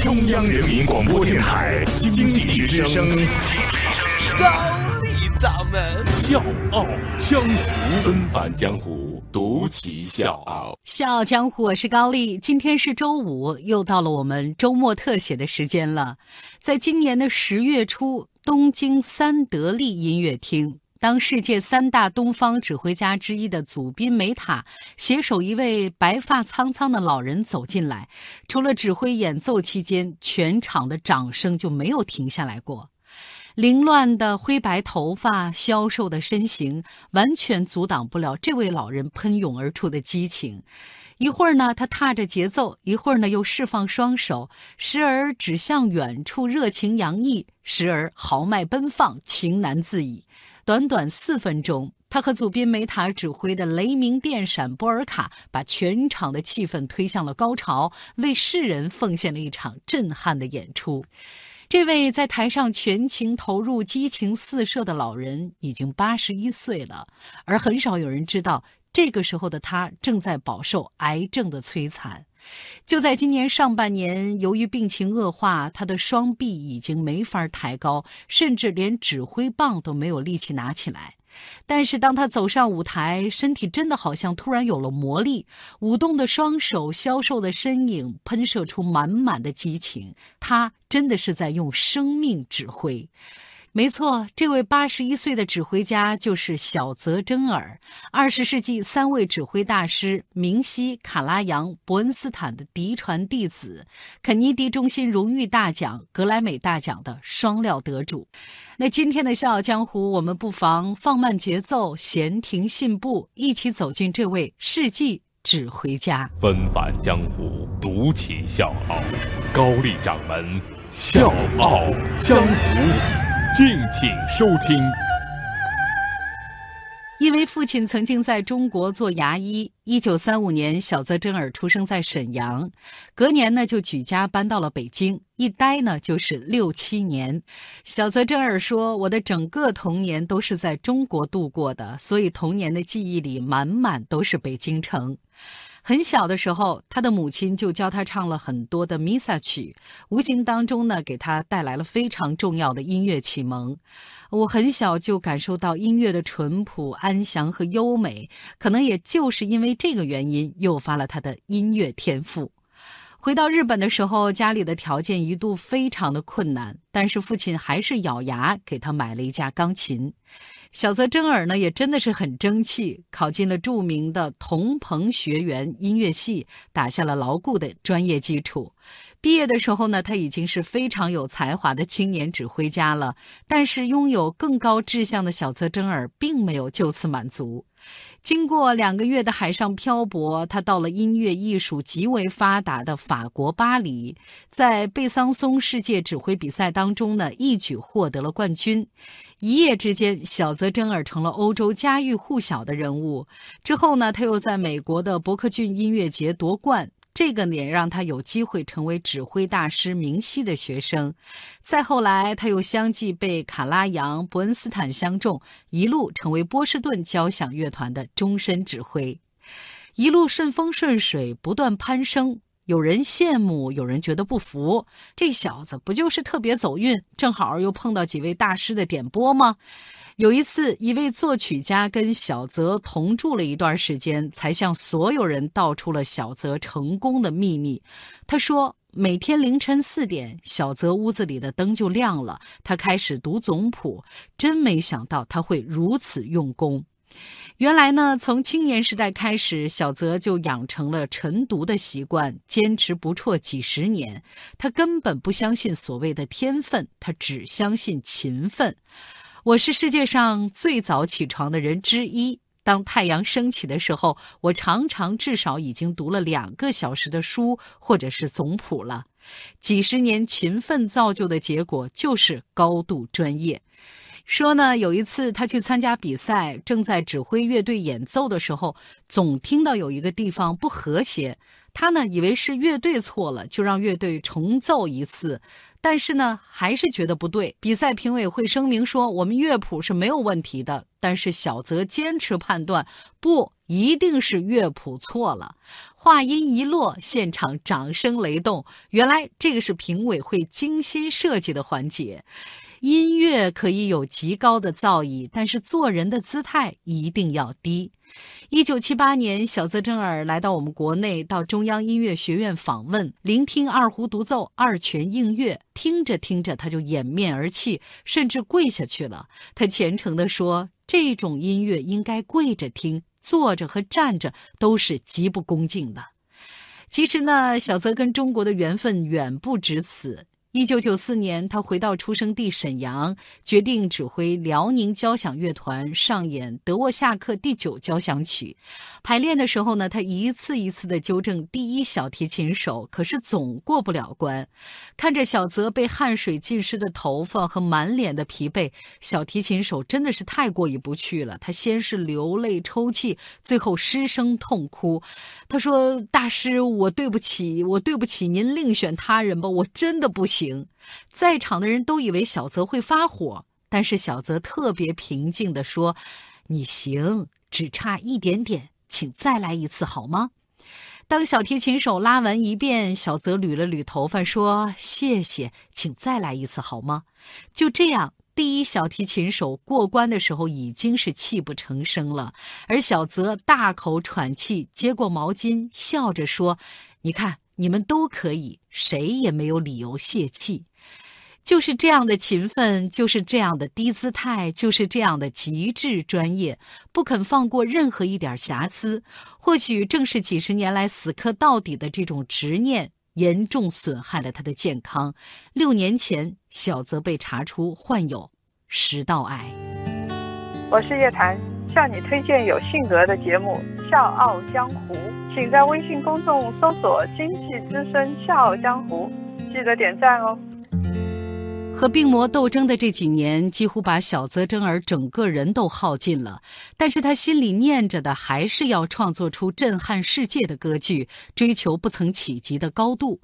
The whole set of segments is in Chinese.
中央人民广播电台经济之声，高丽掌门笑傲江湖，纷返江湖，独骑笑傲。笑傲江湖，我是高丽。今天是周五，又到了我们周末特写的时间了。在今年的十月初，东京三得利音乐厅。当世界三大东方指挥家之一的祖宾梅塔携手一位白发苍苍的老人走进来，除了指挥演奏期间，全场的掌声就没有停下来过。凌乱的灰白头发、消瘦的身形，完全阻挡不了这位老人喷涌而出的激情。一会儿呢，他踏着节奏；一会儿呢，又释放双手，时而指向远处，热情洋溢；时而豪迈奔放，情难自已。短短四分钟，他和祖宾梅塔指挥的雷鸣电闪波尔卡，把全场的气氛推向了高潮，为世人奉献了一场震撼的演出。这位在台上全情投入、激情四射的老人已经八十一岁了，而很少有人知道，这个时候的他正在饱受癌症的摧残。就在今年上半年，由于病情恶化，他的双臂已经没法抬高，甚至连指挥棒都没有力气拿起来。但是，当他走上舞台，身体真的好像突然有了魔力，舞动的双手、消瘦的身影，喷射出满满的激情。他真的是在用生命指挥。没错，这位八十一岁的指挥家就是小泽征尔，二十世纪三位指挥大师明熙、卡拉扬、伯恩斯坦的嫡传弟子，肯尼迪中心荣誉大奖、格莱美大奖的双料得主。那今天的《笑傲江湖》，我们不妨放慢节奏，闲庭信步，一起走进这位世纪指挥家。纷繁江湖，独起笑傲，高丽掌门笑傲江湖。敬请收听。因为父亲曾经在中国做牙医，一九三五年，小泽征尔出生在沈阳，隔年呢就举家搬到了北京，一待呢就是六七年。小泽征尔说：“我的整个童年都是在中国度过的，所以童年的记忆里满满都是北京城。”很小的时候，他的母亲就教他唱了很多的弥撒曲，无形当中呢，给他带来了非常重要的音乐启蒙。我很小就感受到音乐的淳朴、安详和优美，可能也就是因为这个原因，诱发了他的音乐天赋。回到日本的时候，家里的条件一度非常的困难，但是父亲还是咬牙给他买了一架钢琴。小泽征尔呢，也真的是很争气，考进了著名的桐朋学园音乐系，打下了牢固的专业基础。毕业的时候呢，他已经是非常有才华的青年指挥家了。但是，拥有更高志向的小泽征尔并没有就此满足。经过两个月的海上漂泊，他到了音乐艺术极为发达的法国巴黎，在贝桑松世界指挥比赛当中呢，一举获得了冠军。一夜之间，小泽征尔成了欧洲家喻户晓的人物。之后呢，他又在美国的伯克郡音乐节夺冠。这个也让他有机会成为指挥大师明熙的学生。再后来，他又相继被卡拉扬、伯恩斯坦相中，一路成为波士顿交响乐团的终身指挥，一路顺风顺水，不断攀升。有人羡慕，有人觉得不服。这小子不就是特别走运，正好又碰到几位大师的点拨吗？有一次，一位作曲家跟小泽同住了一段时间，才向所有人道出了小泽成功的秘密。他说，每天凌晨四点，小泽屋子里的灯就亮了，他开始读总谱。真没想到他会如此用功。原来呢，从青年时代开始，小泽就养成了晨读的习惯，坚持不辍几十年。他根本不相信所谓的天分，他只相信勤奋。我是世界上最早起床的人之一。当太阳升起的时候，我常常至少已经读了两个小时的书，或者是总谱了。几十年勤奋造就的结果，就是高度专业。说呢，有一次他去参加比赛，正在指挥乐队演奏的时候，总听到有一个地方不和谐。他呢，以为是乐队错了，就让乐队重奏一次。但是呢，还是觉得不对。比赛评委会声明说，我们乐谱是没有问题的。但是小泽坚持判断，不一定是乐谱错了。话音一落，现场掌声雷动。原来这个是评委会精心设计的环节。音乐可以有极高的造诣，但是做人的姿态一定要低。一九七八年，小泽征尔来到我们国内，到中央音乐学院访问，聆听二胡独奏、二泉映月，听着听着他就掩面而泣，甚至跪下去了。他虔诚地说：“这种音乐应该跪着听，坐着和站着都是极不恭敬的。”其实呢，小泽跟中国的缘分远不止此。一九九四年，他回到出生地沈阳，决定指挥辽宁交响乐团上演德沃夏克第九交响曲。排练的时候呢，他一次一次的纠正第一小提琴手，可是总过不了关。看着小泽被汗水浸湿的头发和满脸的疲惫，小提琴手真的是太过意不去了。他先是流泪抽泣，最后失声痛哭。他说：“大师，我对不起，我对不起您，另选他人吧，我真的不行。”行，在场的人都以为小泽会发火，但是小泽特别平静地说：“你行，只差一点点，请再来一次好吗？”当小提琴手拉完一遍，小泽捋了捋头发说：“谢谢，请再来一次好吗？”就这样，第一小提琴手过关的时候已经是泣不成声了，而小泽大口喘气，接过毛巾，笑着说：“你看。”你们都可以，谁也没有理由泄气。就是这样的勤奋，就是这样的低姿态，就是这样的极致专业，不肯放过任何一点瑕疵。或许正是几十年来死磕到底的这种执念，严重损害了他的健康。六年前，小泽被查出患有食道癌。我是叶檀，向你推荐有性格的节目《笑傲江湖》。请在微信公众搜索“经济之声笑傲江湖”，记得点赞哦。和病魔斗争的这几年，几乎把小泽征尔整个人都耗尽了。但是他心里念着的，还是要创作出震撼世界的歌剧，追求不曾企及的高度。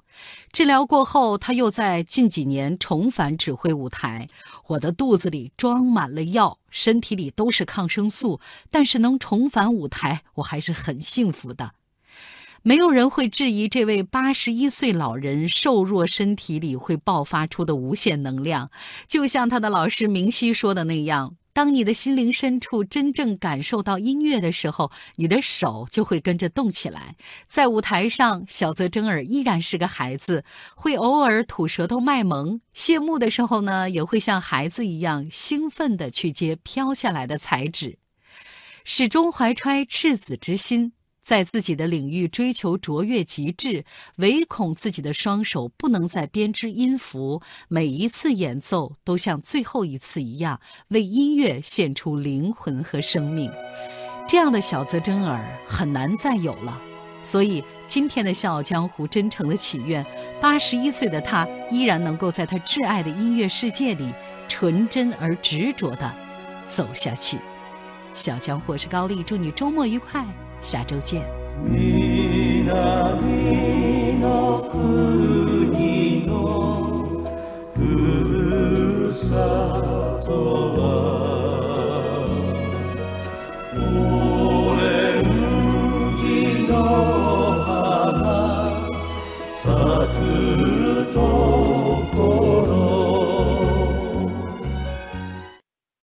治疗过后，他又在近几年重返指挥舞台。我的肚子里装满了药，身体里都是抗生素，但是能重返舞台，我还是很幸福的。没有人会质疑这位八十一岁老人瘦弱身体里会爆发出的无限能量，就像他的老师明熙说的那样：当你的心灵深处真正感受到音乐的时候，你的手就会跟着动起来。在舞台上，小泽征尔依然是个孩子，会偶尔吐舌头卖萌；谢幕的时候呢，也会像孩子一样兴奋地去接飘下来的彩纸，始终怀揣赤子之心。在自己的领域追求卓越极致，唯恐自己的双手不能再编织音符。每一次演奏都像最后一次一样，为音乐献出灵魂和生命。这样的小泽征尔很难再有了。所以，今天的《笑傲江湖》真诚的祈愿：八十一岁的他依然能够在他挚爱的音乐世界里纯真而执着地走下去。小江湖是高丽，祝你周末愉快。下周见。